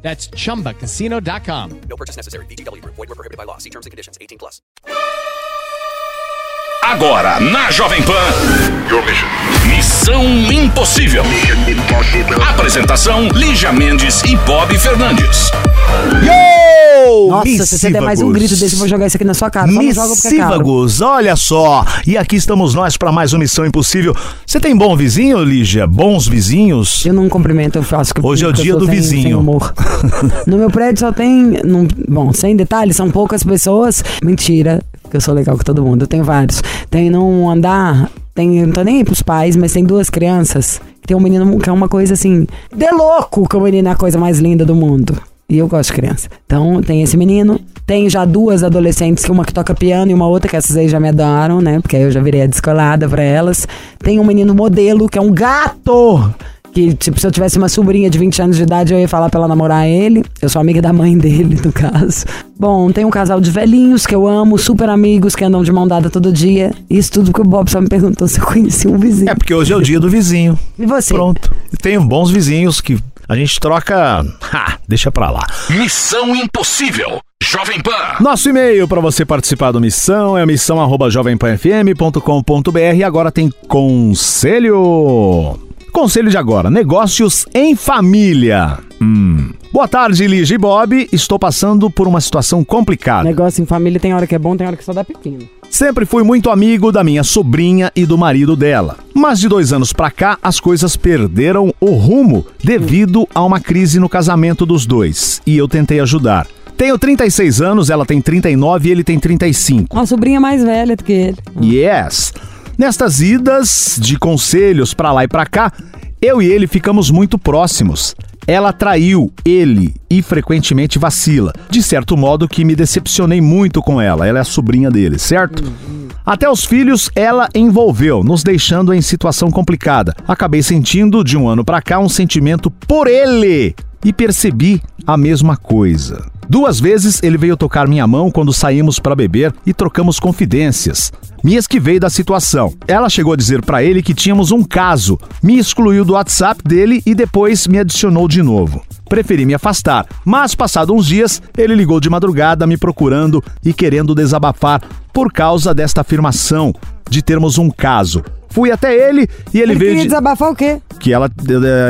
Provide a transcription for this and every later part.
That's chumbacasino.com. No purchase necessary. VGW Group. Void were prohibited by law. See terms and conditions. 18 plus. Agora, na Jovem Pan. Missão Impossível. Apresentação: Lígia Mendes e Bob Fernandes. Yo! Nossa, se você der mais um grito desse, eu vou jogar isso aqui na sua cara. É. Missívagos, olha só. E aqui estamos nós para mais uma Missão Impossível. Você tem bom vizinho, Lígia? Bons vizinhos? Eu não cumprimento, eu faço que Hoje é o dia do sem- vizinho. sem humor. no meu prédio só tem. não- bom, sem detalhes, são poucas pessoas. Mentira, que eu sou legal com todo mundo. Eu tenho vários. Tem num andar, tem, não tô nem aí pros pais, mas tem duas crianças. Tem um menino que é uma coisa assim. De louco que o menino é a coisa mais linda do mundo. E eu gosto de criança. Então, tem esse menino. Tem já duas adolescentes, que uma que toca piano e uma outra, que essas aí já me adoram, né? Porque aí eu já virei a descolada pra elas. Tem um menino modelo, que é um gato! Que, tipo, se eu tivesse uma sobrinha de 20 anos de idade, eu ia falar pra ela namorar ele. Eu sou amiga da mãe dele, no caso. Bom, tem um casal de velhinhos que eu amo, super amigos, que andam de mão dada todo dia. Isso tudo porque o Bob só me perguntou se eu conhecia um vizinho. É porque hoje é o dia do vizinho. E você? Pronto. Tenho bons vizinhos que a gente troca. Ha, deixa pra lá. Missão Impossível. Jovem Pan. Nosso e-mail para você participar do Missão é missão arroba jovempanfm.com.br e agora tem conselho. Conselho de agora, negócios em família. Hum. Boa tarde, Lígia e Bob. Estou passando por uma situação complicada. Negócio em família tem hora que é bom, tem hora que só dá pepino. Sempre fui muito amigo da minha sobrinha e do marido dela. Mas de dois anos pra cá, as coisas perderam o rumo devido a uma crise no casamento dos dois. E eu tentei ajudar. Tenho 36 anos, ela tem 39 e ele tem 35. Uma sobrinha mais velha do que ele. Yes! Nestas idas de conselhos pra lá e pra cá, eu e ele ficamos muito próximos. Ela traiu ele e frequentemente vacila. De certo modo que me decepcionei muito com ela. Ela é a sobrinha dele, certo? Até os filhos ela envolveu, nos deixando em situação complicada. Acabei sentindo de um ano pra cá um sentimento por ele e percebi a mesma coisa. Duas vezes ele veio tocar minha mão quando saímos para beber e trocamos confidências. Me esquivei da situação. Ela chegou a dizer para ele que tínhamos um caso, me excluiu do WhatsApp dele e depois me adicionou de novo. Preferi me afastar, mas passado uns dias, ele ligou de madrugada me procurando e querendo desabafar por causa desta afirmação de termos um caso. Fui até ele e ele, Ele veio queria de desabafar o quê? que ela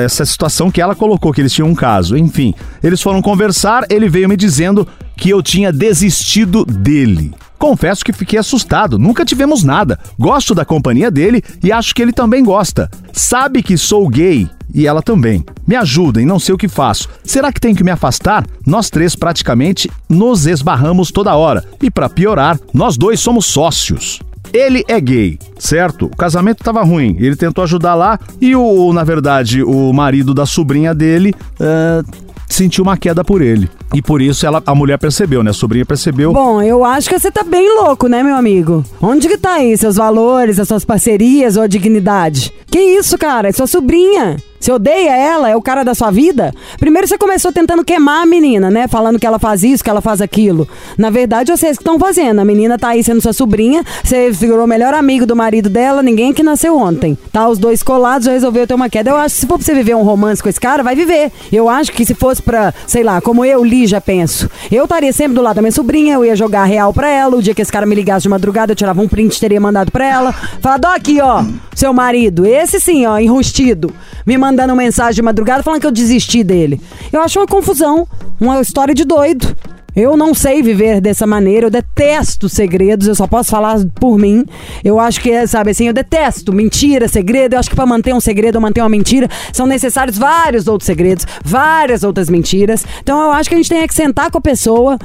essa situação que ela colocou que eles tinham um caso. Enfim, eles foram conversar, ele veio me dizendo que eu tinha desistido dele. Confesso que fiquei assustado, nunca tivemos nada. Gosto da companhia dele e acho que ele também gosta. Sabe que sou gay e ela também. Me ajudem, não sei o que faço. Será que tenho que me afastar? Nós três praticamente nos esbarramos toda hora. E para piorar, nós dois somos sócios. Ele é gay, certo? O casamento tava ruim. Ele tentou ajudar lá e o, na verdade, o marido da sobrinha dele eh, sentiu uma queda por ele. E por isso ela, a mulher percebeu, né? A sobrinha percebeu. Bom, eu acho que você tá bem louco, né, meu amigo? Onde que tá aí seus valores, as suas parcerias ou a dignidade? Que isso, cara? É sua sobrinha. Você odeia ela? É o cara da sua vida? Primeiro você começou tentando queimar a menina, né? Falando que ela faz isso, que ela faz aquilo. Na verdade, vocês que estão fazendo. A menina tá aí sendo sua sobrinha, você virou o melhor amigo do marido dela, ninguém que nasceu ontem. Tá os dois colados, já resolveu ter uma queda. Eu acho que se for pra você viver um romance com esse cara, vai viver. Eu acho que se fosse pra, sei lá, como eu, Lígia, penso, eu estaria sempre do lado da minha sobrinha, eu ia jogar real pra ela. O dia que esse cara me ligasse de madrugada, eu tirava um print, teria mandado pra ela. Falado, ó, aqui, ó, seu marido, esse sim, ó, enrustido, me mandando mensagem de madrugada falando que eu desisti dele. Eu acho uma confusão, uma história de doido. Eu não sei viver dessa maneira, eu detesto segredos, eu só posso falar por mim. Eu acho que, sabe assim, eu detesto mentira, segredo. Eu acho que para manter um segredo ou manter uma mentira, são necessários vários outros segredos, várias outras mentiras. Então eu acho que a gente tem que sentar com a pessoa,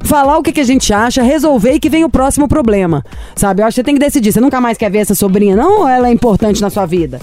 falar o que, que a gente acha, resolver e que vem o próximo problema. Sabe? Eu acho que você tem que decidir. Você nunca mais quer ver essa sobrinha, não? Ou ela é importante na sua vida?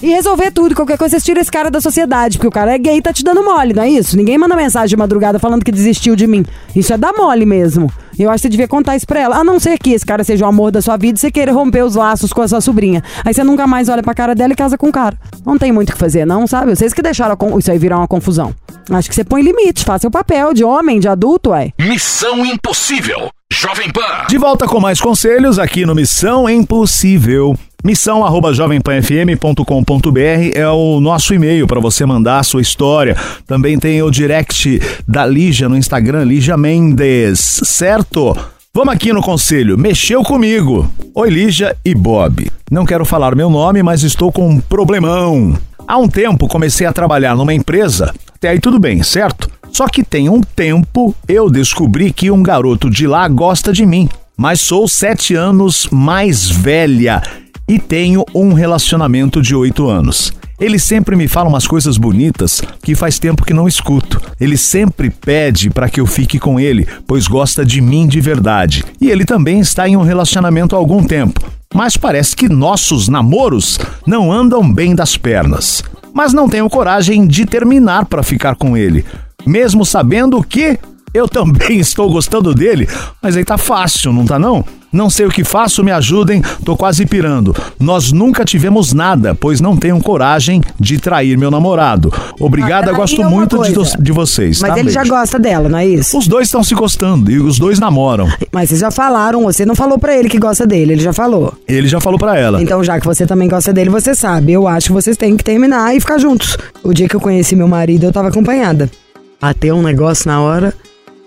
E resolver tudo, qualquer coisa, vocês tiram esse cara da sociedade, porque o cara é gay e tá te dando mole, não é isso? Ninguém manda mensagem de madrugada falando que desistiu de mim. Isso é dar mole mesmo. E eu acho que você devia contar isso pra ela. A não ser que esse cara seja o amor da sua vida e você queira romper os laços com a sua sobrinha. Aí você nunca mais olha pra cara dela e casa com o cara. Não tem muito o que fazer, não, sabe? Vocês que deixaram isso aí virar uma confusão. Acho que você põe limite, faça o papel de homem, de adulto, ué. Missão Impossível. Jovem Pan. De volta com mais conselhos aqui no Missão Impossível. Missão arroba jovempanfm.com.br é o nosso e-mail para você mandar a sua história. Também tem o direct da Lígia no Instagram, Lígia Mendes, certo? Vamos aqui no conselho. Mexeu comigo. Oi, Lígia e Bob. Não quero falar meu nome, mas estou com um problemão. Há um tempo comecei a trabalhar numa empresa. Até aí tudo bem, certo? Só que tem um tempo eu descobri que um garoto de lá gosta de mim. Mas sou sete anos mais velha e tenho um relacionamento de oito anos. Ele sempre me fala umas coisas bonitas que faz tempo que não escuto. Ele sempre pede para que eu fique com ele, pois gosta de mim de verdade. E ele também está em um relacionamento há algum tempo. Mas parece que nossos namoros não andam bem das pernas. Mas não tenho coragem de terminar para ficar com ele, mesmo sabendo que eu também estou gostando dele, mas aí tá fácil, não tá não? Não sei o que faço, me ajudem, tô quase pirando. Nós nunca tivemos nada, pois não tenho coragem de trair meu namorado. Obrigada, Ah, gosto é uma muito de, de vocês. Mas tá? ele já Beijo. gosta dela, não é isso? Os dois estão se gostando e os dois namoram. Mas vocês já falaram, você não falou pra ele que gosta dele, ele já falou. Ele já falou pra ela. Então, já que você também gosta dele, você sabe. Eu acho que vocês têm que terminar e ficar juntos. O dia que eu conheci meu marido, eu tava acompanhada. Bateu um negócio na hora,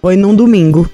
foi num domingo.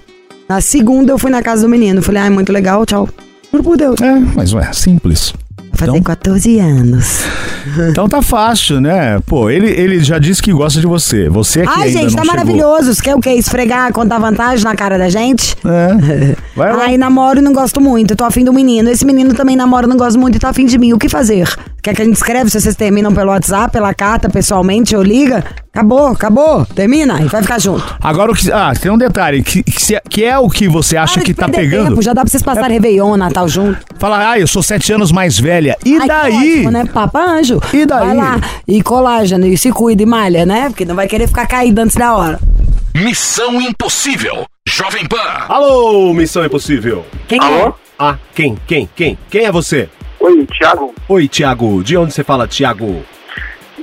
Na segunda, eu fui na casa do menino. Falei, ai, muito legal, tchau. Juro por Deus. É, mas ué, simples. Fazer Então- 14 anos. Então tá fácil, né? Pô, ele, ele já disse que gosta de você. Você é que Ai, gente, tá maravilhoso. Você quer o quê? Esfregar, contar vantagem na cara da gente? É. Vai lá. Ai, namoro e não gosto muito. Tô afim do menino. Esse menino também namora e não gosta muito e tá afim de mim. O que fazer? Quer que a gente escreve se vocês terminam pelo WhatsApp, pela carta, pessoalmente ou liga? Acabou, acabou. Termina e vai ficar junto. Agora o que. Ah, tem um detalhe, que, que, se- que é o que você acha Para que tá pegando. Tempo, já dá pra vocês passarem Réveillon, Natal junto. Fala, ah, eu sou sete anos mais velha. E Ai, daí? ótimo, né? Papa anjo. E daí? Vai lá. E colágeno, e se cuida e malha, né? Porque não vai querer ficar caído antes da hora. Missão Impossível. Jovem Pan. Alô, Missão Impossível. Quem Alô? Ah, quem, quem, quem? Quem é você? Oi, Thiago, Oi, Tiago. De onde você fala, Tiago?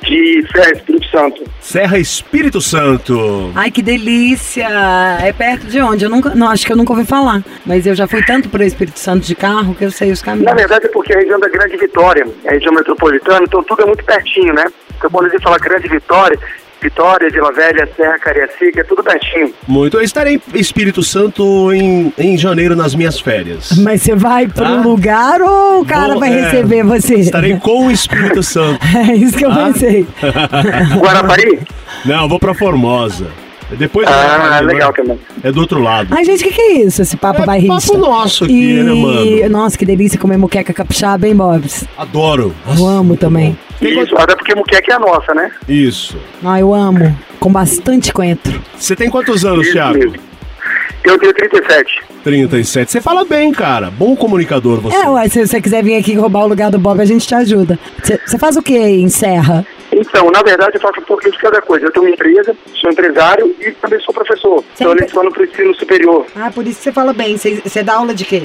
de Serra Espírito Santo. Serra Espírito Santo. Ai, que delícia! É perto de onde? Eu nunca, não, acho que eu nunca ouvi falar. Mas eu já fui tanto para o Espírito Santo de carro que eu sei os caminhos. Na verdade é porque a região da Grande Vitória, é a região metropolitana, então tudo é muito pertinho, né? Então quando a gente fala Grande Vitória, Vitória, Vila Velha, Serra, Cariacica, é tudo pertinho. Muito. Eu estarei em Espírito Santo em, em janeiro nas minhas férias. Mas você vai para um Tá. lugar ou o cara Vou- vai é, receber você? Estarei com o Espírito Santo. É isso que eu Tá. pensei. Guarapari? Não, vou pra Formosa. Depois Ah, é, legal também. É do outro lado. Ai, gente, o que, que é isso? Esse papo É bairrista? papo nosso aqui, né, mano? Nossa, que delícia comer moqueca capixaba, hein, Bobs? Adoro. Eu amo também. Isso, até porque muqueca é a nossa, né? Isso. Ah, eu amo. Com bastante coentro. Você tem quantos anos, Isso Thiago? mesmo. Eu tenho 37. 37. Você fala bem, cara. Bom comunicador você. É, ué, se você quiser vir aqui roubar o lugar do Bob, a gente te ajuda. Você faz o que em Serra? Então, na verdade, eu faço um pouquinho de cada coisa. Eu tenho uma empresa, sou empresário e também sou professor. Então, eu leciono para o ensino superior. Ah, por isso que você fala bem. Você, você dá aula de quê?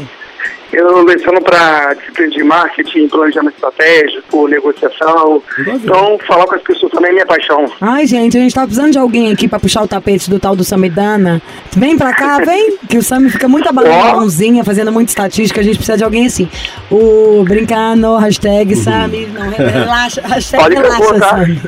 Eu leciono para disciplina de marketing, planejamento estratégico, negociação. Então, falar com as pessoas também é minha paixão. Ai, gente, a gente tá precisando de alguém aqui pra puxar o tapete do tal do Samidana. Vem pra cá, vem, que o Sami fica muito abanãozinha, fazendo muita estatística. A gente precisa de alguém assim. O brincando, hashtag Sami, não relaxa, hashtag Pode relaxa. Sami.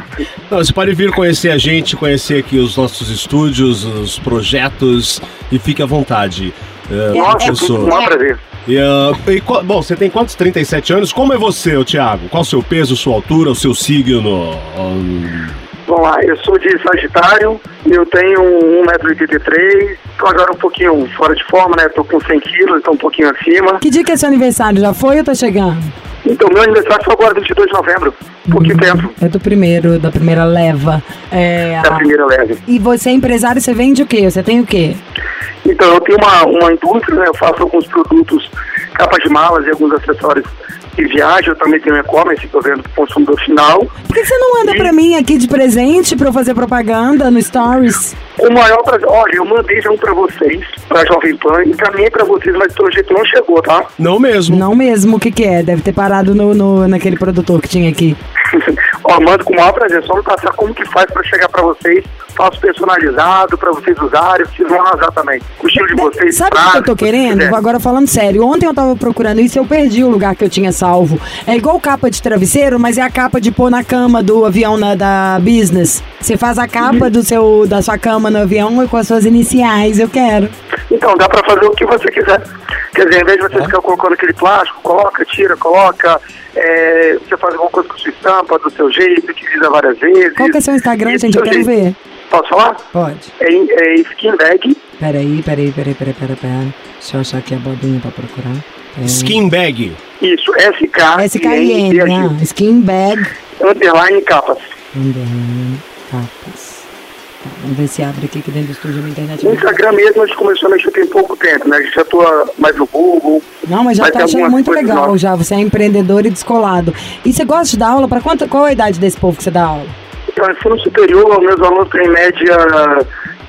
Não, você pode vir conhecer a gente, conhecer aqui os nossos estúdios, os projetos e fique à vontade. É, Nossa, professor. um prazer. E, ah, e bom, você tem quantos? 37 anos? Como é você, Thiago? Qual o seu peso, sua altura, o seu signo? Hum, Vamos lá, eu sou de Sagitário, eu tenho 1,83m, tô agora um pouquinho fora de forma, né? Tô com 100 quilos, então um pouquinho acima. Que dia que é seu aniversário? Já foi ou tá chegando? Então, meu aniversário foi agora, 22 de novembro, pouquinho tempo É do primeiro, da primeira leva. É, da primeira leve. E você é empresário, você vende o quê? Você tem o quê? Então, eu tenho uma, uma indústria, né? Eu faço alguns produtos, capas de malas e alguns acessórios e viaja, eu também tenho e-commerce que eu vendo pro consumidor final. Por que você não manda E- pra mim aqui de presente pra eu fazer propaganda no Stories? O maior prazer, olha, eu mandei já um pra vocês, pra Jovem Pan, encaminhei pra vocês, mas pelo jeito não chegou, tá? Não mesmo. Não mesmo, o que que é? Deve ter parado no, no- naquele produtor que tinha aqui. Ó, mando com o maior prazer, só me passar como que faz pra chegar pra vocês, faço personalizado pra vocês usarem, vocês vão arrasar também. O estilo de vocês, Sabe o que eu tô querendo? quiser. Agora falando sério, ontem eu tava procurando isso e eu perdi o lugar que eu tinha salvo. É igual capa de travesseiro, mas é a capa de pôr na cama do avião na, da business. Você faz a capa do seu, da sua cama no avião e com as suas iniciais, eu quero. Então, dá pra fazer o que você quiser. Quer dizer, em vez de você ficar colocando aquele plástico, coloca, tira, coloca, é, você faz alguma coisa com sua estampa, do seu jeito, utiliza várias vezes. Qual que é seu Instagram, gente? Eu quero jeito. ver. Posso falar? Pode. É, em- é skin bag, Peraí, peraí, peraí, peraí, peraí, peraí. Deixa eu achar aqui a bodinha pra procurar. Skin bag. isso, SK, SKN, ah, skin bag. underline capas. Underline, capas. Tá, vamos ver se abre aqui que dentro do estúdio na internet. No Instagram mesmo a gente começou a mexer tem pouco tempo, né? A gente atua mais no Google. Não, mas já tá tem achando muito legal novas. já. Você é empreendedor e descolado. E você gosta de dar aula? Para quanto? Qual a idade desse povo que você dá aula? Então, ensino superior, meus alunos têm em média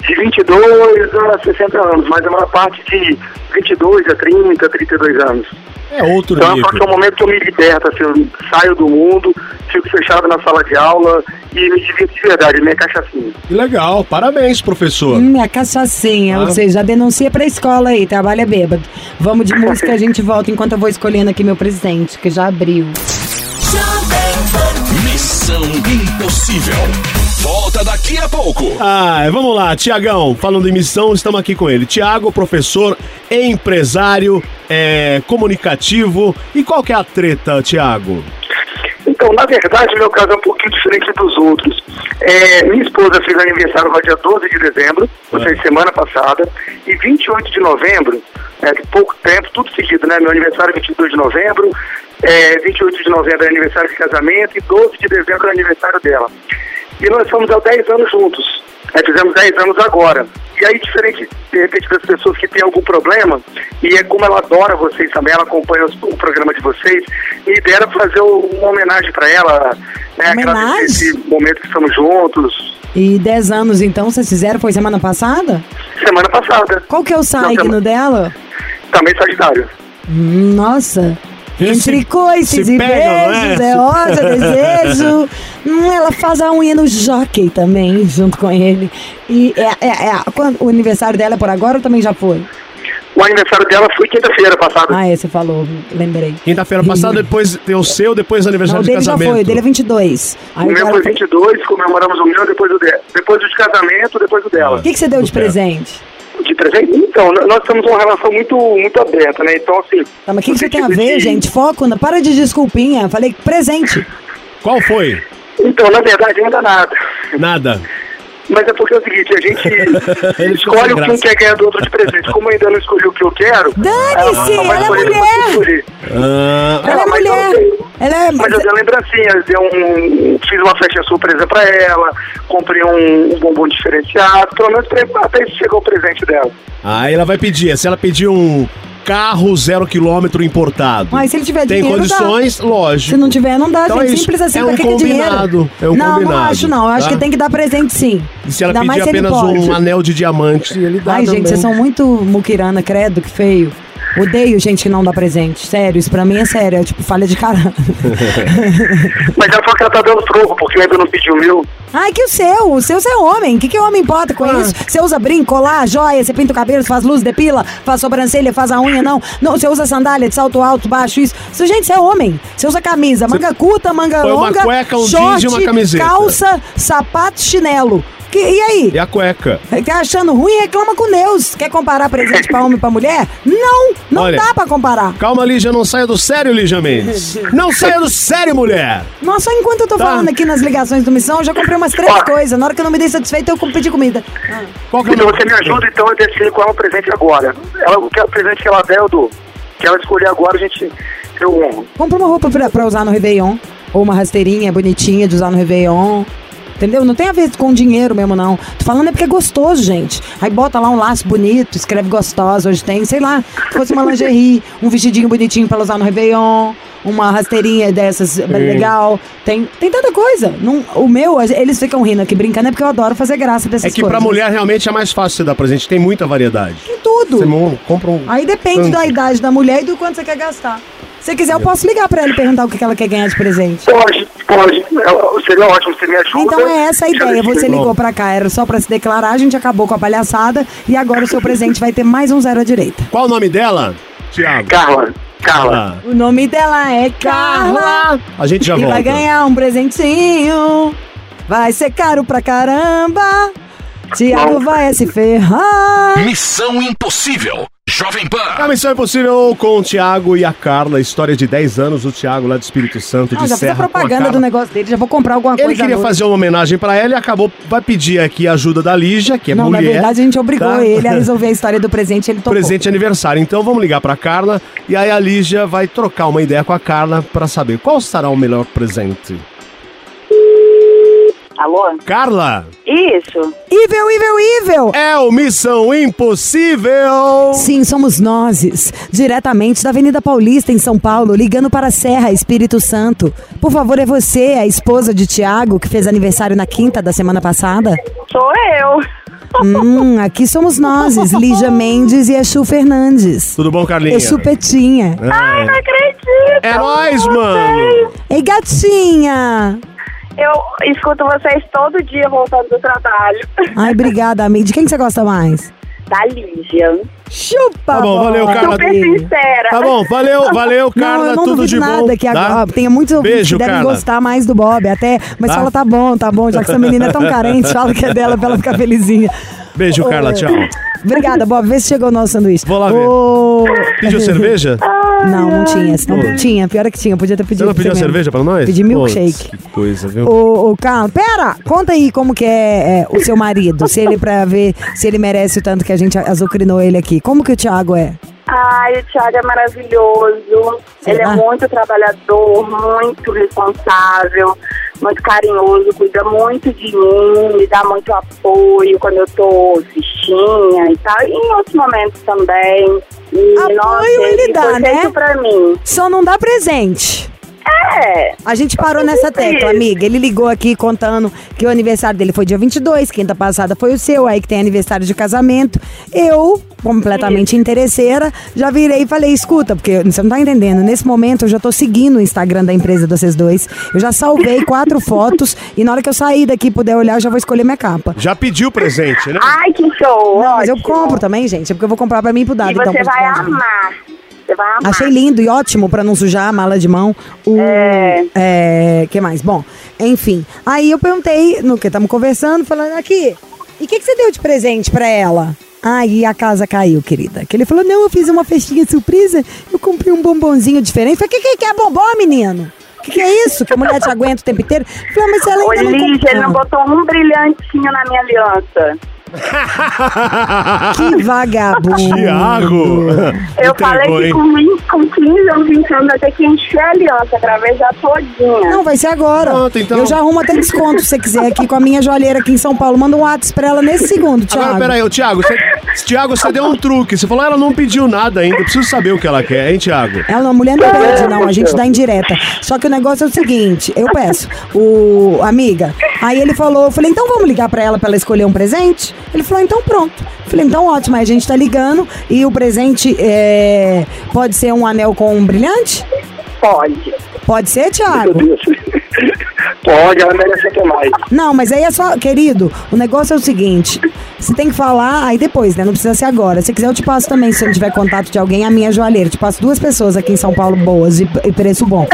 de 22 a 60 anos, mas a maior parte de 22 a 30, 32 anos. É outro Então, nível. que é um momento que eu me liberto, assim, eu saio do mundo, fico fechado na sala de aula e me divirto de verdade, minha cachaçinha. Que legal. Parabéns, professor. Hum, a cachaçinha. Ou seja, já denuncia pra escola aí, trabalha bêbado. Vamos de música, a gente volta enquanto eu vou escolhendo aqui meu presente, que já abriu. Missão Impossível. Volta daqui a pouco. Ah, vamos lá, Tiagão. Falando em missão, estamos aqui com ele. Tiago, professor, empresário, é, comunicativo. E qual que é a treta, Tiago? Então, na verdade, meu caso é um pouquinho diferente dos outros. É, minha esposa fez aniversário no dia 12 de dezembro, ou seja, semana passada, e 28 de novembro, é, de pouco tempo, tudo seguido, né? Meu aniversário é 22 de novembro, é, 28 de novembro é aniversário de casamento e 12 de dezembro é aniversário dela. E nós somos há 10 anos juntos. É, fizemos 10 anos agora. E aí, diferente, de repente, das pessoas que têm algum problema, e é como ela adora vocês também, ela acompanha os- o programa de vocês, e dera fazer uma homenagem para ela, né? Homenagem? Esse momento que estamos juntos. E 10 anos então vocês fizeram? Foi semana passada? Semana passada, Qual que é o signo semana- dela? também Sagitário. Hum, Nossa. Entre coices se e pegam, não é? beijos, é rosa, desejo. Hum, ela faz a unha no jockey também, junto com ele. E é, é, é, quando- o aniversário dela é por agora ou também já foi? O aniversário dela foi quinta-feira passada. Ah, é, você falou, lembrei. Quinta-feira passada, depois tem o seu, depois Não, o aniversário de dele já casamento. foi, o dele é 22. Aí o meu foi foi- 22, comemoramos o meu, depois o dela. Depois do de casamento, depois o dela. O que, que você deu de presente? De presente? Então, n- nós temos uma relação muito, muito aberta, né? Então, assim... Tá, mas o que, que você tem a ver, de- gente? Foco, na- para de desculpinha. Falei presente. Qual foi? Então, na verdade, ainda nada. Nada. Mas é porque é o seguinte, a gente escolhe o que um quer ganhar do outro de presente. Como eu ainda não escolhi o que eu quero... Dane-se, ela vai ela é mulher. Ah, Ela é mas eu mulher. Ela é. Mas eu dei lembrancinha, dei um, fiz uma festa surpresa pra ela, comprei um, um bombom diferenciado, pelo menos pra- até isso chegou o presente dela. Aí ela vai pedir. Se ela pedir um carro zero quilômetro importado. Mas se ele tiver Tem dinheiro, dá. condições, lógico. Se não tiver, não dá, Então é gente. isso. Simples assim, É pra um que que dinheiro? é um não, não combinado, acho não. Eu acho tá? que tem que dar presente sim. E se ela Ainda pedir mais se ele apenas um anel de diamante, ele dá Ai, gente, também. vocês são muito muquirana, credo, que feio. Odeio gente que não dá presente. Sério, isso pra mim é sério. É tipo falha de caralho. Mas ela falou que ela tá dando troco, porque eu ainda não pedi o meu. Ai, que o seu. O seu você é homem. O que, que o homem importa com isso? Você usa brinco, colar, joia, você pinta o cabelo, faz luz, depila, faz sobrancelha, faz a unha, não. Não, você usa sandália de salto alto, baixo, isso. Isso, gente, você é homem. Você usa camisa, manga curta, manga põe uma longa, cueca, um short, jeans e uma camiseta. calça, sapato, chinelo. Que- e aí? E a cueca? Tá achando ruim? Reclama com Deus. Quer comparar presente pra homem e pra mulher? Não, não Olha. dá pra comparar. Calma, Lígia, não saia do sério, Lígia Mendes. Não saia do sério, mulher. Nossa, enquanto eu tô Tá. falando aqui nas ligações do Missão, eu já comprei umas três coisas. Na hora que eu não me dei satisfeito, eu pedi comida. Ah. Qual que é o Então você me ajuda então a decidir qual é o presente agora. Ela, o que é o presente que ela der, eu dou. Que ela escolher agora, a gente. Eu honro. Compra uma roupa pra, pra usar no Réveillon. Ou uma rasteirinha bonitinha de usar no Réveillon. Entendeu? Não tem a ver com dinheiro mesmo, não. Tô falando é porque é gostoso, gente. Aí bota lá um laço bonito, escreve gostosa. Hoje tem, sei lá, se fosse uma lingerie, um vestidinho bonitinho pra ela usar no Réveillon. uma rasteirinha dessas legal. Tem, tem tanta coisa. Não, o meu, eles ficam rindo aqui, brincando, é porque eu adoro fazer graça dessas É que coisas. pra mulher realmente é mais fácil você dar presente, tem muita variedade. Tem tudo. Você compra um. Aí depende tanto. da idade da mulher e do quanto você quer gastar. Se quiser, eu posso ligar pra ela e perguntar o que ela quer ganhar de presente. Pode, pode. Seria ótimo, você me ajuda. Então é essa a ideia. Você ligou pra cá, era só pra se declarar, a gente acabou com a palhaçada e agora o seu presente vai ter mais um zero à direita. Qual o nome dela? Tiago. Carla, Carla. O nome dela é Carla. A gente já e volta. vai ganhar um presentinho. Vai ser caro pra caramba. Tiago vai se ferrar. Missão Impossível. Jovem A Pan. Missão Impossível com o Tiago e a Carla. História de 10 anos do Tiago lá do Espírito Santo, Não, de já a Serra. a propaganda do negócio dele, já vou comprar alguma Ele coisa. queria à noite. fazer uma homenagem pra ela e acabou. Vai pedir aqui a ajuda da Lígia, que é Não, mulher. na verdade a gente obrigou tá? ele a resolver a história do presente, ele topou. Presente aniversário. Então vamos ligar pra Carla e aí a Lígia vai trocar uma ideia com a Carla pra saber qual será o melhor presente. Alô? Carla, Isso. Evil, evil, evil! é o Missão Impossível. Sim, somos nós, diretamente da Avenida Paulista, em São Paulo, ligando para a Serra, Espírito Santo. Por favor, é você, a esposa de Tiago, que fez aniversário na quinta da semana passada? Sou eu. Hum, aqui somos nós, Lígia Mendes e Exu Fernandes. Tudo bom, Carlinha? Exu Petinha. Ai, não acredito. É nóis, mano. Ei, gatinha! Eu escuto vocês todo dia voltando do trabalho. Ai, obrigada, amiga. De quem que você gosta mais? Da Lígia. Chupa! Tá bom, valeu. Carla. Super sincera. Tá bom, valeu, valeu, Carla. não, eu não tudo de bom. nada que tá? agora tem muitos ouvintes Beijo, que devem Carla. gostar mais do Bob, até, mas Tá? fala tá bom, tá bom, já que essa menina é tão carente, fala que é dela pra ela ficar felizinha. Beijo, Carla, tchau. Obrigada, Bob. Vê se chegou o nosso sanduíche. Vou lá ver. Ô- Pediu cerveja? Não, não tinha. Não Pô. tinha. Pior é que tinha. Podia ter pedido. Você não pediu cerveja pra nós? Pedi milkshake. Putz, que coisa, viu? Ô, ô, Carlos, pera! Conta aí como que é, é, o seu marido. Se ele, pra ver se ele merece o tanto que a gente azucrinou ele aqui. Como que o Thiago é? Ai, o Thiago é maravilhoso. Ele Será? é muito trabalhador, muito responsável, muito carinhoso, cuida muito de mim, me dá muito apoio quando eu tô fichinha e tal. E em outros momentos também. E, Apoio nossa, ele dá, foi né? pra mim. Só não dá presente. É. A gente parou nessa tecla, amiga. Ele ligou aqui contando que o aniversário dele foi dia 22, quinta passada foi o seu, aí que tem aniversário de casamento. Eu, completamente interesseira, já virei e falei: escuta, porque você não tá entendendo. Nesse momento eu já tô seguindo o Instagram da empresa de vocês dois. Eu já salvei quatro fotos e na hora que eu sair daqui e puder olhar, eu já vou escolher minha capa. Já pediu presente, né? Ai, que show! Não, mas eu compro também, gente. É porque eu vou comprar pra mim e pro dado. E então, você vai amar. Você vai amar. Achei lindo e ótimo pra não sujar a mala de mão. O, É. é, que mais? Bom, enfim. Aí eu perguntei, no que estamos conversando, falando aqui, e o que, que você deu de presente pra ela? Aí a casa caiu, querida. Que ele falou: não, eu fiz uma festinha surpresa, eu comprei um bombonzinho diferente. Falei, o que, que, é bombom, menino? O que, que é isso? Que a mulher te aguenta o tempo inteiro? Falei, "Ah, mas ela Ô, ainda não Lígia, ele não comprou." botou um brilhantinho na minha aliança. Que vagabundo. Tiago! Eu Entregou, falei que hein? com, 20, com 15 anos, 20 anos, eu tenho que encher a aliança já todinha. Não, vai ser agora. Pronto, então. Eu já arrumo até desconto se você quiser aqui com a minha joalheira aqui em São Paulo. Manda um WhatsApp pra ela nesse segundo, Thiago. Agora, peraí, ô, Thiago, você, Thiago, você deu um truque. Você falou, ela não pediu nada ainda. Eu preciso saber o que ela quer, hein, Thiago? Ela, a mulher não pede, não. A gente dá indireta. Só que o negócio é o seguinte: eu peço, o amiga. Aí ele falou, eu falei, então vamos ligar pra ela pra ela escolher um presente? Ele falou, então pronto. Eu Falei, então ótimo. Aí a gente tá ligando e o presente é, pode ser um anel com um brilhante? Pode. Pode ser, Meu Thiago? Deus. Pode, ela merece ter mais. Não, mas aí é só, querido, o negócio é o seguinte: você tem que falar, aí depois, né? Não precisa ser agora. Se quiser, eu te passo também, se eu não tiver contato de alguém, a minha joalheira. Eu te passo duas pessoas aqui em São Paulo boas e preço bom.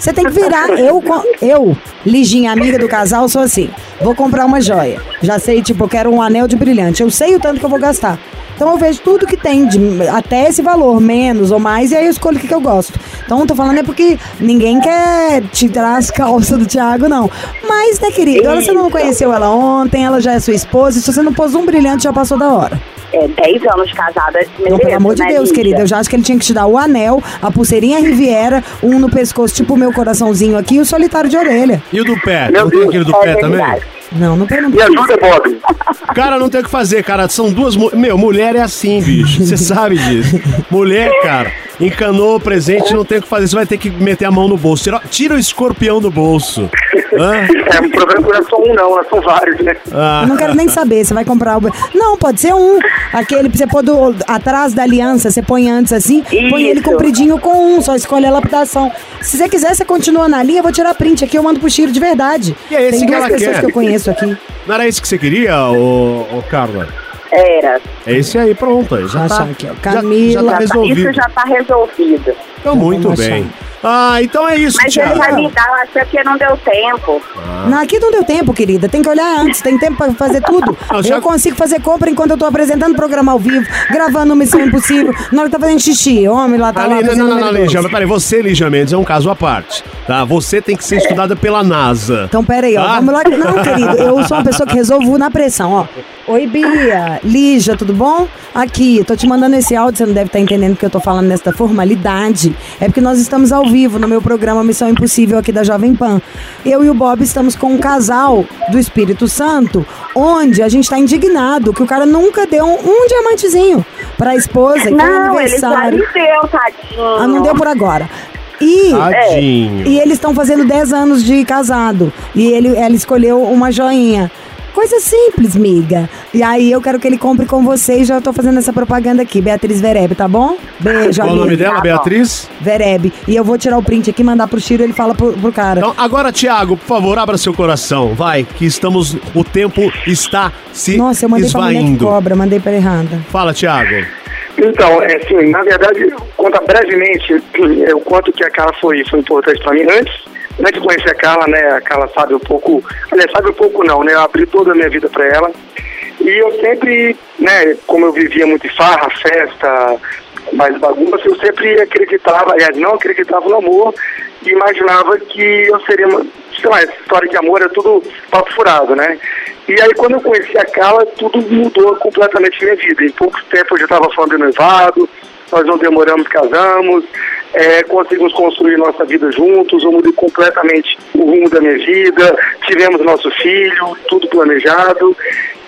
Você tem que virar. Eu, eu, Liginha, amiga do casal, sou assim. Vou comprar uma joia. Já sei, tipo, eu quero um anel de brilhante. Eu sei o tanto que eu vou gastar. Então eu vejo tudo que tem, de, até esse valor, menos ou mais, e aí eu escolho o que, que eu gosto. Então tô falando é porque ninguém quer tirar as calças do Thiago, não. Mas, né, querido, você não conheceu ela ontem, ela já é sua esposa, e se você não pôs um brilhante, já passou da hora. É 10 anos casada. Pelo amor de né, Deus, Lígia? querida, eu já acho que ele tinha que te dar o anel, a pulseirinha Riviera, um no pescoço, tipo o meu coraçãozinho aqui, e o solitário de orelha. E o do pé? Meu Deus, aquele do é pé também? Não, não quero não. Me ajuda, Bob. Cara, não tem o que fazer, cara. São duas. Meu, mulher é assim, bicho. Você sabe disso. Mulher, cara, encanou o presente, não tem o que fazer. Você vai ter que meter a mão no bolso. Tira, tira o escorpião do bolso. Hã? É, o problema não é só um, não, são vários, né? Ah, Eu não quero nem saber, você vai comprar o... Não, pode ser um. Aquele pra você pôr do, atrás da aliança, você põe antes assim, põe ele Isso. compridinho com um, só escolhe a lapidação. Se você quiser, você continua na linha, eu vou tirar print aqui, eu mando pro Chiro de verdade. E é esse Tem que duas ela pessoas quer. que eu conheço aqui. não era isso que você queria, ô, ô Carla? Era. É esse aí, pronto. aí Já Vou tá, aqui, já- Camila. já, tá Já tá- resolvido. isso já tá resolvido. Então, muito bem. achar. Ah, então é isso, Mas ele Thiago. vai me dar, eu acho que não deu tempo. Não, aqui não deu tempo, querida. Tem que olhar antes, tem tempo pra fazer tudo. Não, já- Eu consigo fazer compra enquanto eu tô apresentando o programa ao vivo, gravando Missão Impossível, na hora que tá fazendo xixi. Homem lá tá lá Ali, não, fazendo não, não, não, dois. Lígia, peraí, você, Lígia Mendes, é um caso à parte, tá? Você tem que ser estudada pela NASA. Então, pera aí, ó. Tá? Vamos lá. Não, querido, eu sou uma pessoa que resolvo na pressão, ó. Oi, Bia. Lígia, tudo bom? Aqui, tô te mandando esse áudio, você não deve estar entendendo que eu tô falando nesta formalidade. É porque nós estamos ao vivo no meu programa Missão Impossível aqui da Jovem Pan. Eu e o Bob estamos com um casal do Espírito Santo, onde a gente tá indignado que o cara nunca deu um, um diamantezinho pra esposa, que é Não, ele já aniversário. me deu, tadinho. Ah, não deu por agora. E Tadinho. e eles estão fazendo 10 anos de casado. E ele, ela escolheu uma joinha. Coisa simples, miga. E aí eu quero que ele compre com você e já tô fazendo essa propaganda aqui. Beatriz Vereb, tá bom? Beijo, Qual o nome dela, Beatriz? Vereb. E eu vou tirar o print aqui, mandar pro Chiro, ele fala pro, pro cara. Então, agora, Thiago, por favor, abra seu coração. Vai, que estamos. O tempo está se Nossa, eu mandei pra mulher que esvaindo. cobra, mandei pra errada. Fala, Thiago. Então, é assim, na verdade, conta brevemente é, o quanto que a Carla foi, foi importante para mim antes, antes de conhecer a Carla, né? A Carla sabe um pouco, aliás, sabe um pouco não, né? Eu abri toda a minha vida para ela. E eu sempre, né, como eu vivia muito em farra, festa, mais bagunça, eu sempre acreditava, aliás, não acreditava no amor e imaginava que eu seria, sei lá, essa história de amor é tudo papo furado, né? E aí quando eu conheci a Carla, tudo mudou completamente minha vida. Em pouco tempo eu já estava falando de noivado, nós não demoramos, casamos, é, conseguimos construir nossa vida juntos, eu mudei completamente o rumo da minha vida, tivemos nosso filho, tudo planejado.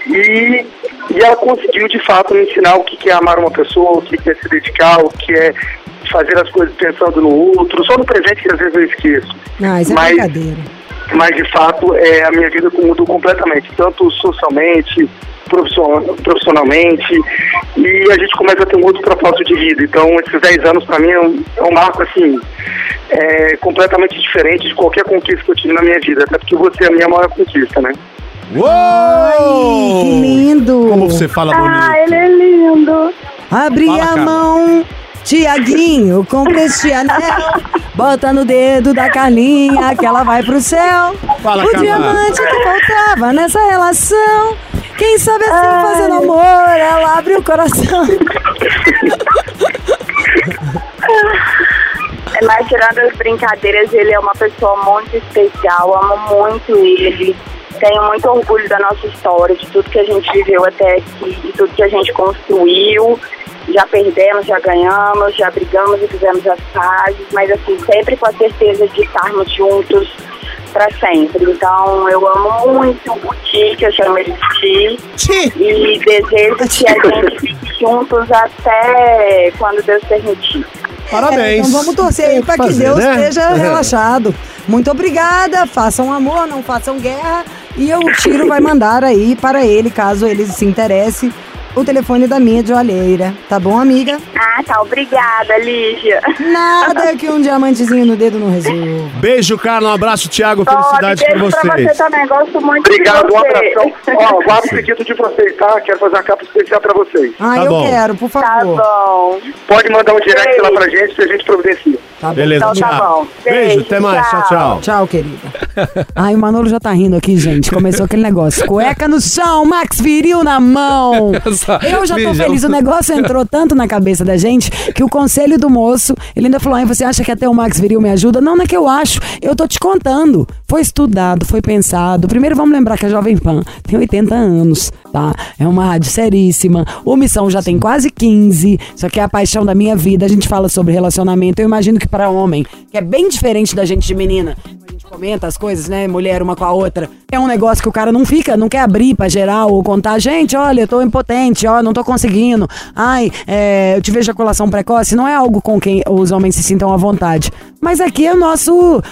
E, e ela conseguiu de fato me ensinar o que é amar uma pessoa, o que é se dedicar, o que é fazer as coisas pensando no outro, só no presente que às vezes eu esqueço. Ah, isso é Mas- brincadeira. Mas de fato é, a minha vida mudou completamente, tanto socialmente, profissional- profissionalmente, e a gente começa a ter um outro propósito de vida. Então esses 10 anos para mim é um, é um marco assim, é, completamente diferente de qualquer conquista que eu tive na minha vida, até porque você é a minha maior conquista, né? Uou! que lindo! Como você fala bonito. Ah, ele é lindo. Abri Fala, a mão, Tiaguinho, compra este anel, bota no dedo da Carlinha que ela vai pro céu. Fala, o Carla. diamante que faltava nessa relação. Quem sabe assim fazendo amor, ela abre o coração. É, Mas tirando as brincadeiras, ele é uma pessoa muito especial, amo muito ele. Tenho muito orgulho da nossa história, de tudo que a gente viveu até aqui, de tudo que a gente construiu. Já perdemos, já ganhamos, já brigamos e fizemos as pazes, mas assim, sempre com a certeza de estarmos juntos para sempre. Então eu amo muito o Ti, que eu chamo ele de Ti, e desejo que a gente fique juntos até quando Deus permitir. Parabéns. Então vamos torcer aí pra que fazer, Deus né? esteja relaxado. Muito obrigada, façam amor, não façam guerra. E o Tiro vai mandar aí para ele, caso ele se interesse, o telefone da minha joalheira. Tá bom, amiga? Ah, tá. Obrigada, Lígia. Nada que um diamantezinho no dedo não resolva. Beijo, Carla. Um abraço, Thiago. Felicidades pra beijo pra vocês. você também. Gosto muito Obrigado, de um você. abração. Ó, guardo o pedido de vocês, tá? Quero fazer uma capa especial pra vocês. Ah, Tá eu bom. quero, por Tá favor. bom. Pode mandar um direct lá pra gente que a gente providencia. Beleza, Então tá bom. Beijo, Beijo, até mais. Tchau, tchau. tchau. Querida. Ai, o Manolo já tá rindo aqui, gente. Começou aquele negócio. Cueca no chão, Max Viril na mão. Eu já tô feliz. O negócio entrou tanto na cabeça da gente que o conselho do moço, ele ainda falou: Ai, você acha que até o Max Viril me ajuda? Não, não é que eu acho. Eu tô te contando. Foi estudado, foi pensado. Primeiro vamos lembrar que a Jovem Pan tem 80 anos, tá? É uma rádio seríssima. O Missão já tem quase 15. Isso aqui é a paixão da minha vida. A gente fala sobre relacionamento. Eu imagino que para homem, que é bem diferente da gente de menina, a gente comenta as coisas, né? Mulher uma com a outra. É um negócio que o cara não fica, não quer abrir pra geral ou contar. Gente, olha, eu tô impotente, ó, não tô conseguindo. Ai, é, eu tive ejaculação precoce. Não é algo com quem os homens se sintam à vontade. Mas aqui é o nosso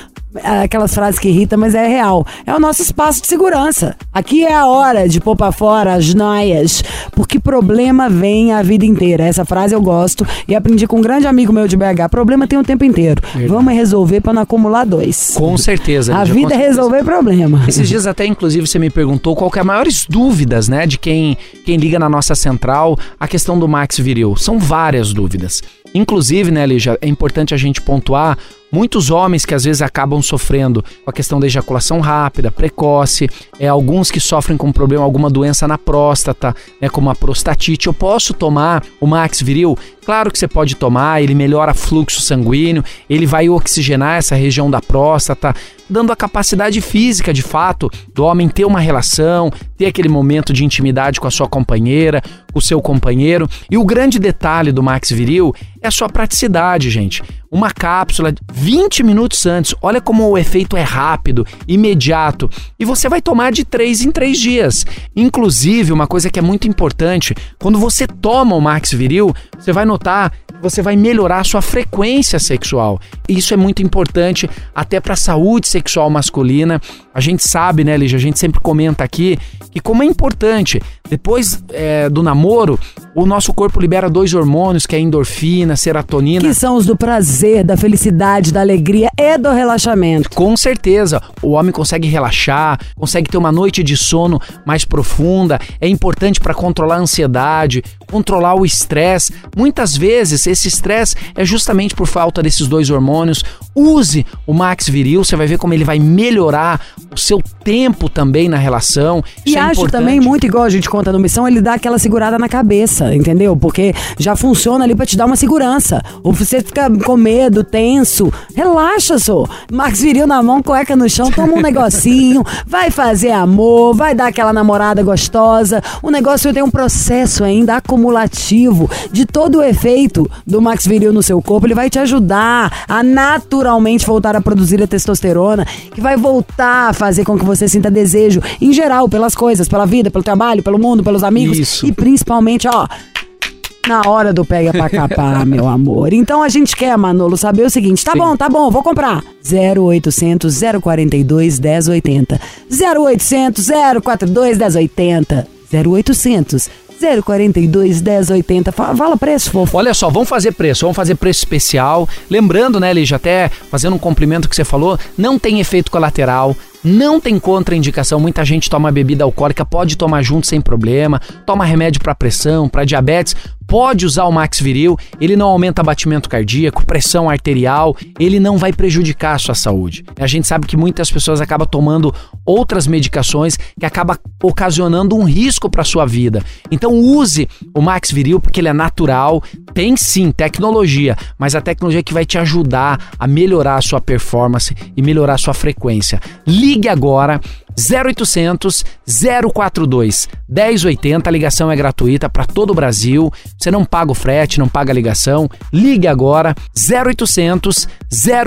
aquelas frases que irritam, mas é real. É o nosso espaço de segurança. Aqui é a hora de pôr pra fora as noias, porque problema vem a vida inteira. Essa frase eu gosto e aprendi com um grande amigo meu de BH. Problema tem o tempo inteiro. Vamos resolver pra não acumular dois. Com certeza. A vida é resolver problema. Esses dias até, inclusive, você me perguntou qual que é as maiores dúvidas, né, de quem, quem liga na nossa central a questão do Max Viril. São várias dúvidas. Inclusive, né, Lígia, é importante a gente pontuar muitos homens que às vezes acabam sofrendo com a questão da ejaculação rápida, precoce, é, alguns que sofrem com problema, alguma doença na próstata, né, como a prostatite. Eu posso tomar o Max Viril? Claro que você pode tomar, ele melhora fluxo sanguíneo, ele vai oxigenar essa região da próstata, dando a capacidade física, de fato, do homem ter uma relação, ter aquele momento de intimidade com a sua companheira, com o seu companheiro. E o grande detalhe do Max Viril é a sua praticidade, gente. Uma cápsula 20 minutos antes. Olha como o efeito é rápido, imediato. E você vai tomar de 3 em 3 dias. Inclusive, uma coisa que é muito importante, quando você toma o Max Viril, você vai notar você vai melhorar a sua frequência sexual. Isso é muito importante até para a saúde sexual masculina. A gente sabe, né, Lígia? A gente sempre comenta aqui que como é importante, depois é, do namoro, o nosso corpo libera dois hormônios, que é a endorfina, serotonina. Que são os do prazer, da felicidade, da alegria e do relaxamento. Com certeza, o homem consegue relaxar, consegue ter uma noite de sono mais profunda. É importante para controlar a ansiedade, controlar o estresse. Muitas vezes esse estresse é justamente por falta desses dois hormônios. Use o Max Viril, você vai ver como ele vai melhorar o seu tempo também na relação. E é acho importante. também muito igual a gente conta no Missão, ele dá aquela segurada na cabeça, entendeu? Porque já funciona ali pra te dar uma segurança. Ou você fica com medo, tenso, relaxa, só. Max Viril na mão, cueca no chão, toma um negocinho, vai fazer amor, vai dar aquela namorada gostosa. O negócio tem um processo ainda acumulativo de todo o efeito do Max Viril no seu corpo. Ele vai te ajudar a naturalmente voltar a produzir a testosterona, que vai voltar a fazer com que você sinta desejo em geral pelas coisas, pela vida, pelo trabalho, pelo mundo, pelos amigos Isso. e principalmente, ó, na hora do pega pra capar, meu amor. Então a gente quer, Manolo, saber o seguinte: tá Sim. bom, tá bom, vou comprar. 0800 042 1080. 0800 042 1080. 0800 042 1080. Fa- Fala preço, fofo. Olha só, vamos fazer preço, vamos fazer preço especial. Lembrando, né, Lígia, até fazendo um complemento que você falou, não tem efeito colateral, não tem contraindicação. Muita gente toma bebida alcoólica, pode tomar junto sem problema, toma remédio para pressão, para diabetes, pode usar o Max Viril, ele não aumenta batimento cardíaco, pressão arterial, ele não vai prejudicar a sua saúde. A gente sabe que muitas pessoas acabam tomando outras medicações que acaba ocasionando um risco para sua vida. Então use o Max Viril porque ele é natural, tem sim tecnologia, mas a tecnologia que vai te ajudar a melhorar a sua performance e melhorar a sua frequência. Ligue agora 0800 042 1080, a ligação é gratuita para todo o Brasil. Você não paga o frete, não paga a ligação. Ligue agora 0800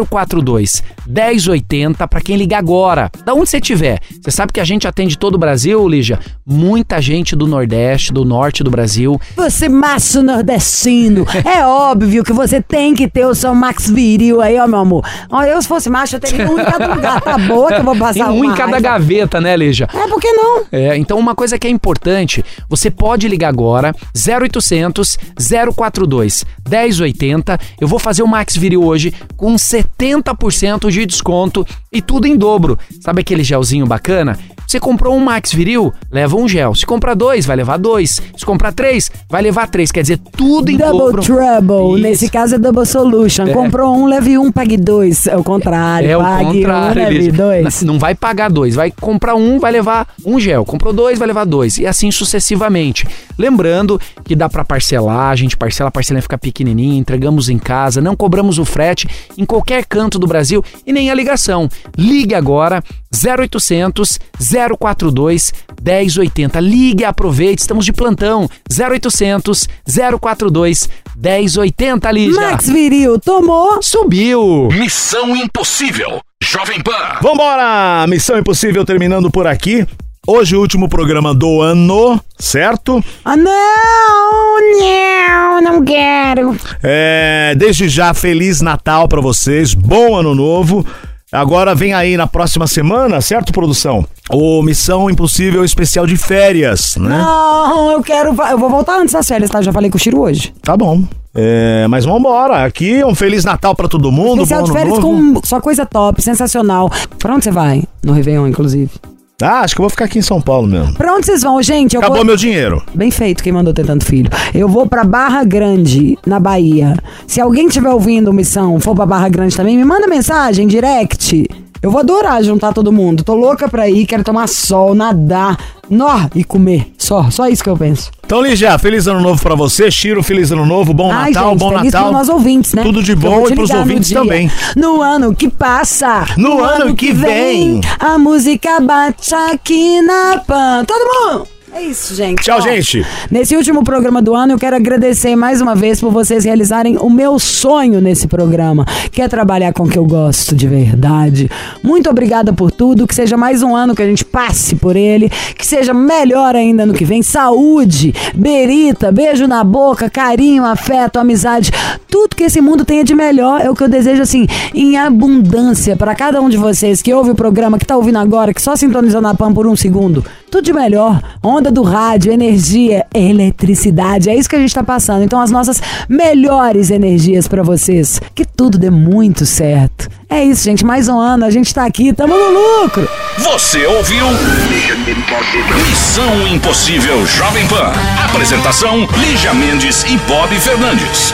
042 1080 para quem ligar agora. Da onde você estiver. Você sabe que a gente atende todo o Brasil, Lígia? Muita gente do Nordeste, do Norte do Brasil. Você macho nordestino, é óbvio que você tem que ter o seu Max Viril aí, ó, meu amor. Eu se fosse macho, eu teria um em cada lugar. Tá boa que eu vou passar um em cada raiva. Gaveta, né, Lígia? É, por que não? É, então uma coisa que é importante, você pode ligar agora 0800 042 1080. Eu vou fazer o Max Viril hoje com 70% de desconto e tudo em dobro. Sabe aquele gelzinho bacana? Você comprou um Max Viril, leva um gel. Se comprar dois, vai levar dois. Se comprar três, vai levar três. Quer dizer, tudo em Double dobro. Trouble. Isso. Nesse caso é Double Solution. Comprou um, leve um, pague dois. É o contrário. É o pague contrário, um, leve dois. Não vai pagar dois. Vai comprar um, vai levar um gel. Comprou dois, vai levar dois. E assim sucessivamente. Lembrando que dá pra parcelar, a gente parcela, a parcelinha fica pequenininha, entregamos em casa, não cobramos o frete em qualquer canto do Brasil e nem a ligação. Ligue agora 0800 042 1080. Ligue, aproveite, estamos de plantão. 0800 042 1080, Lígia. Max Viril, tomou. Subiu! Missão Impossível. Jovem Pan. Vambora! Missão Impossível terminando por aqui. Hoje o último programa do ano, certo? Ah, não! Não, não quero. É, desde já, Feliz Natal pra vocês, bom ano novo. Agora vem aí na próxima semana, certo, produção? O Missão Impossível especial de férias, né? Não, eu quero. Eu vou voltar antes das férias, tá? Já falei com o Chiro hoje. Tá bom. É, mas vambora. Aqui um Feliz Natal pra todo mundo. Especial de férias novo. com só coisa top, sensacional. Pra onde você vai? No Réveillon, inclusive. Ah, acho que eu vou ficar aqui em São Paulo mesmo. Pra onde vocês vão, gente? Eu Acabou vou... meu dinheiro. Bem feito quem mandou ter tanto filho. Eu vou pra Barra Grande, na Bahia. Se alguém estiver ouvindo missão, for pra Barra Grande também, me manda mensagem, direct. Eu vou adorar juntar todo mundo. Tô louca pra ir, quero tomar sol, nadar, nó e comer. Só, só isso que eu penso. Então, Lígia, feliz ano novo pra você. Chiro, feliz ano novo. Bom Ai, Natal, gente, bom feliz Natal. nossos ouvintes, né? Tudo de bom e pros no ouvintes dia. também. No ano que passa. No ano que vem. A música bate aqui na pan. Todo mundo! É isso, gente. Tchau, Ó, gente. Nesse último programa do ano, eu quero agradecer mais uma vez por vocês realizarem o meu sonho nesse programa, que é trabalhar com o que eu gosto de verdade. Muito obrigada por tudo, que seja mais um ano que a gente passe por ele, que seja melhor ainda no que vem. Saúde, berita, beijo na boca, carinho, afeto, amizade, tudo que esse mundo tenha de melhor é o que eu desejo, assim, em abundância para cada um de vocês que ouve o programa, que tá ouvindo agora, que só sintonizou na PAN por um segundo. Tudo de melhor. Onda do rádio, energia, eletricidade. É isso que a gente tá passando. Então, as nossas melhores energias para vocês. Que tudo dê muito certo. É isso, gente. Mais um ano, a gente tá aqui, tamo no lucro. Você ouviu? Missão Impossível Jovem Pan. Apresentação: Lígia Mendes e Bob Fernandes.